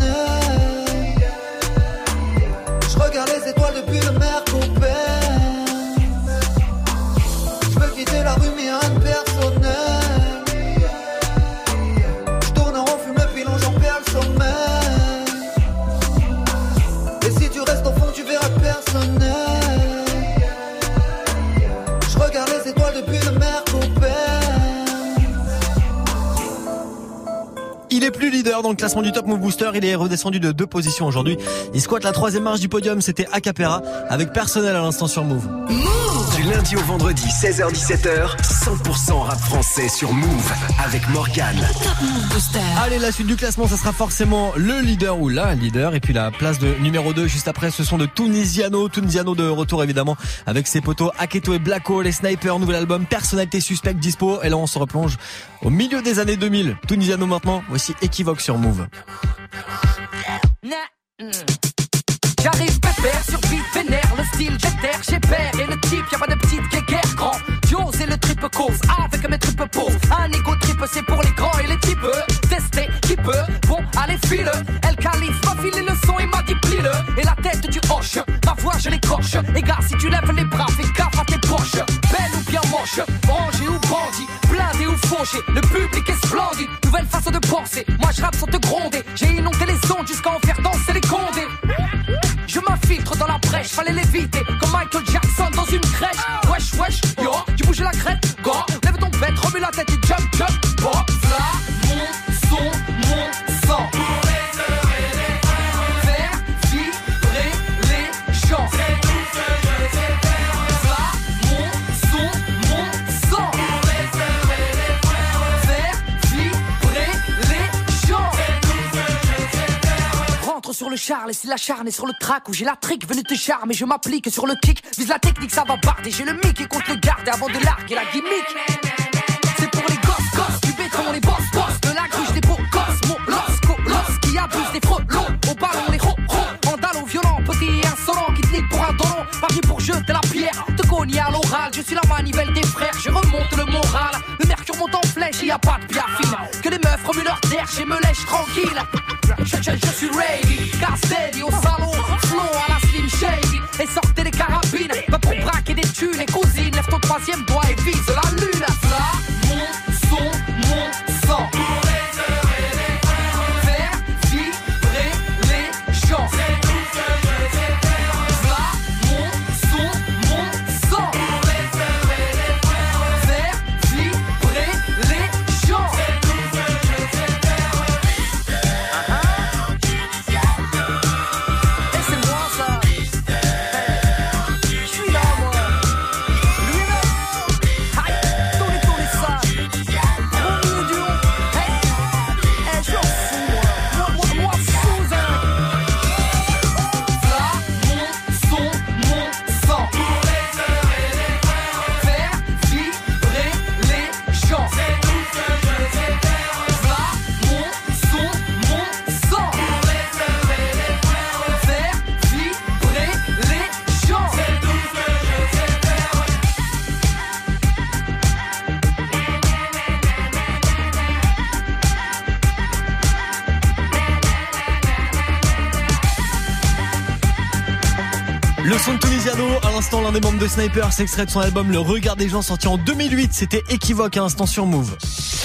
Il est plus leader dans le classement du Top Move Booster. Il est redescendu de deux positions aujourd'hui. Il squatte la troisième marche du podium. C'était Acapera avec personnel à l'instant sur Move. Du lundi au vendredi, 16h-17h, 100% rap français sur Move avec Morgane. Allez, la suite du classement, ça sera forcément le leader ou la leader. Et puis la place de numéro 2 juste après, ce sont de Tunisiano. Tunisiano de retour évidemment avec ses potos Aketo et Blacko, les snipers, nouvel album, personnalité suspecte dispo. Et là, on se replonge au milieu des années 2000. Tunisiano maintenant, voici équivoque sur Move. J'arrive pépère sur beat vénère, le style j'éterre, j'ai peur et le type y'a pas de petite guéguerre grand. Dios et le triple cause avec mes tripes pause. Un ego triple c'est pour les grands et les types. Tester qui peut, bon allez file. El Calife m'a le son et m'a dit. Et la tête du hoche, ma voix je l'écorche. Et gars si tu lèves les bras, fais gaffe à tes poches. Belle ou bien moche, rangé ou bandit, blindé ou fauché. Le public est splendide, nouvelle façon de penser. Moi je rappe sans te gronder, j'ai inondé les ondes jusqu'à en faire danser les condés. Je m'infiltre dans la brèche, fallait l'éviter Comme Michael Jackson dans une crèche. Wesh wesh, yo, sur le char, laisse la charne et sur le track où j'ai la trick venu te charmer. Je m'applique sur le kick, vise la technique, ça va barder. J'ai le mic et compte le garder avant de larguer la gimmick. C'est pour les gosses, gosses du béton, les boss, boss de la cruche des beaux gosses. Mon los qui abuse des frelons. Au ballon, les ro ro, vandalo violent, petit insolent qui te nique pour un doron. Paris pour jeter la pierre, te cogner à l'oral. Je suis la manivelle des frères, je remonte le moral. Mercure monte en flèche, y a pas de biafine. Que les meufs remuent leur terre, je me lèche tranquille. Je, je, je suis ready, steady au salon, flow à la slim shady. Et sortez les carabines, bah pour braquer des thunes et cousines. Lève ton troisième doigt et vise la lune. À l'instant l'un des membres de Sniper, c'est extrait de son album Le Regard des gens sorti en 2008. C'était équivoque à instant sur Move.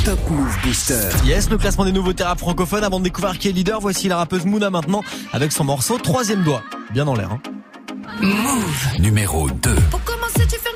Top Move Booster. Yes, le classement des nouveautés rap francophones. Avant de découvrir qui est leader, voici la rappeuse Mouna maintenant avec son morceau Troisième doigt. Bien dans l'air. Hein. Move. Numéro 2. Pour commencer, tu fermes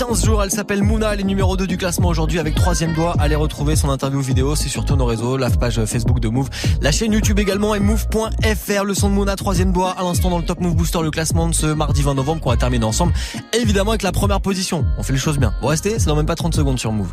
15 jours. Elle s'appelle Mouna, elle est numéro 2 du classement aujourd'hui avec troisième doigt. Allez retrouver son interview vidéo, c'est sur tous nos réseaux, la page Facebook de Move, la chaîne YouTube également et move.fr. Le son de Mouna, troisième doigt à l'instant dans le Top Move Booster, le classement de ce mardi 20 novembre qu'on va terminer ensemble. évidemment avec la première position. On fait les choses bien. Vous restez, c'est dans même pas 30 secondes sur Move.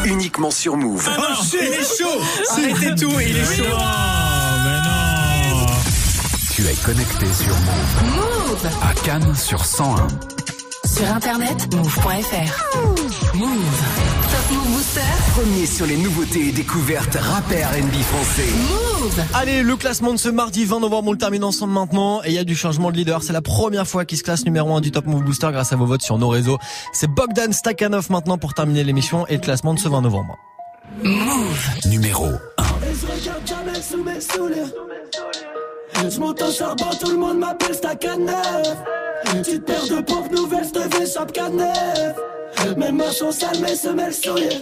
Uniquement sur Move. Oh, il est chaud. Arrêtez tout, il est chaud. Tu es connecté sur Move. Move. À Cannes sur 101. Sur internet, move.fr. Move. Top Move Booster. Premier sur les nouveautés et découvertes rap et R&B français. Move. Allez, le classement de ce mardi 20 novembre, on le termine ensemble maintenant. Et il y a du changement de leader. C'est la première fois qu'il se classe numéro 1 du Top Move Booster grâce à vos votes sur nos réseaux. C'est Bogdan Stakhanov maintenant pour terminer l'émission et le classement de ce 20 novembre. Move. Numéro 1. Je charbon, tout le monde m'appelle Stakhanov. Petite paire de pompes nouvelles, je te fais chape canef. Mes mains sont sales, mes semelles souillées.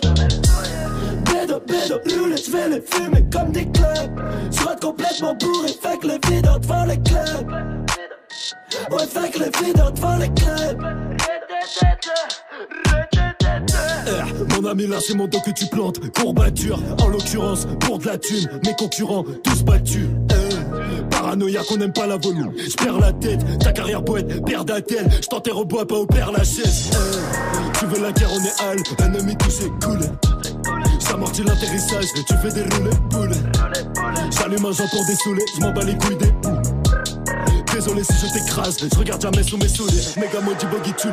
Bédo, bédo, roulette, je vais les fumer comme des clubs. Je complètement bourré, fait que les videurs devant les clubs. Ouais, fait que les videurs devant les clubs. Eh, Mon ami, là c'est mon dos que tu plantes, courbature. En l'occurrence, pour de la thune, mes concurrents tous battus. Paranoïa qu'on aime pas la volume. J'perds la tête, ta carrière poète, père d'attel. J't'enterre au bois, pas au père lachaise. Eh, Tu veux la guerre, on est hal, ennemi touché, cool. J'amortis l'atterrissage, tu fais des roulés, poules. J'allume un pour dessouler, j'm'en bats les couilles des poules. Désolé si je t'écrase, je regarde jamais sous mes souliers. Méga maudit buggy tu.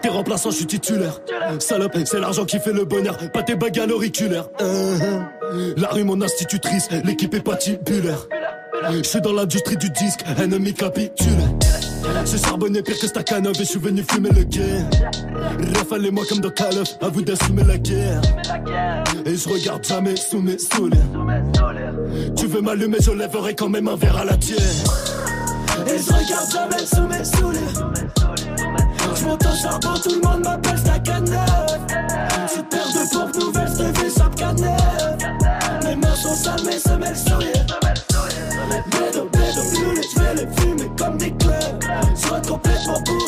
T'es remplaçant, je suis titulaire. Salope, c'est l'argent qui fait le bonheur, pas tes bagues à l'auriculaire. Uh-huh. La rue, mon institutrice, l'équipe est patibulaire. Je suis dans l'industrie du disque, ennemi capitule. C'est charbonné pire que Stakhanov et je suis venu fumer le guerre. Rafalez-moi comme dans Call of, à vous d'assumer la guerre. Et je regarde jamais sous mes souliers. Tu veux m'allumer, je lèverai quand même un verre à la tienne. Et je regarde jamais sous mes souliers. Je monte au charbon, tout le monde m'appelle Stakhanov. Petite paire de pompes nouvelles, je fais canef. Mes mains sont sales, semelles souillées. Bédo, bédo, roulé, je vais les fumer comme des. Je complètement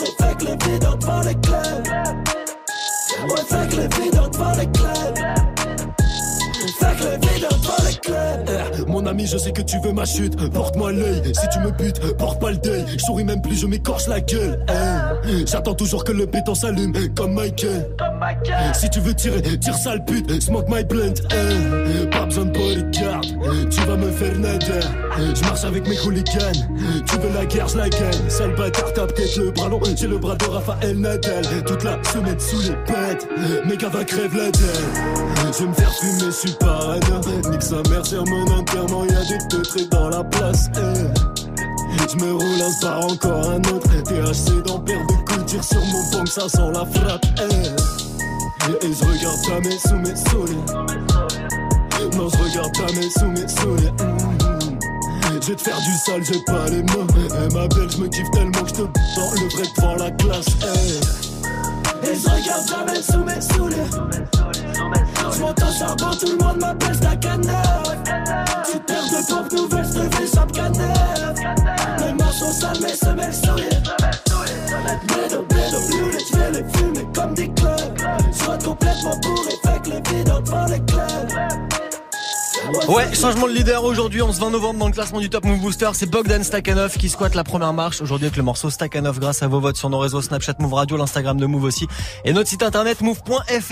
Je sais que tu veux ma chute. Porte-moi l'œil, si tu me butes, porte pas le deuil. Je souris même plus, je m'écorche la gueule. J'attends toujours que le béton s'allume, comme Michael. Si tu veux tirer, tire sale pute, smoke my blunt. eh. Pas besoin de bodyguard, tu vas me faire nader. Je marche avec mes hooligans, tu veux la guerre, je la gagne. Sale bâtard, t'as peut-être le bras long, j'ai le bras de Raphaël Nadal. Toute la semaine sous les pètes, mes gars va crève la dalle. Je vais me faire fumer, je suis parano. Nique sa mère mon enterrement, y'a des teutrés dans la place. eh. Je me roule un par encore un autre THC dans paire de coups, tire sur mon pompe, ça sent la frappe eh. Et je regarde jamais sous mes souliers Non je regarde jamais sous mes souliers Mhm. Je vais te faire du sale, j'ai pas les mots Eh ma belle, je me kiffe tellement que je te dans le vrai devant la classe eh. Et je regarde jamais sous mes Je monte charbon, tout le monde m'appelle Stakhanov Tu perds de pompes nouvelles, je te fais Mes mains sont sales, mes semelles souillées Bédo, bédo, roulé, je vais les fumer comme des clubs. Rate complètement bourré, que les videurs devant les clubs. Ouais, changement de leader aujourd'hui, en ce 20 novembre dans le classement du Top Move Booster, c'est Bogdan Stakhanov qui squatte la première marche aujourd'hui avec le morceau Stakhanov grâce à vos votes sur nos réseaux Snapchat Move Radio, l'Instagram de Move aussi et notre site internet move.fr.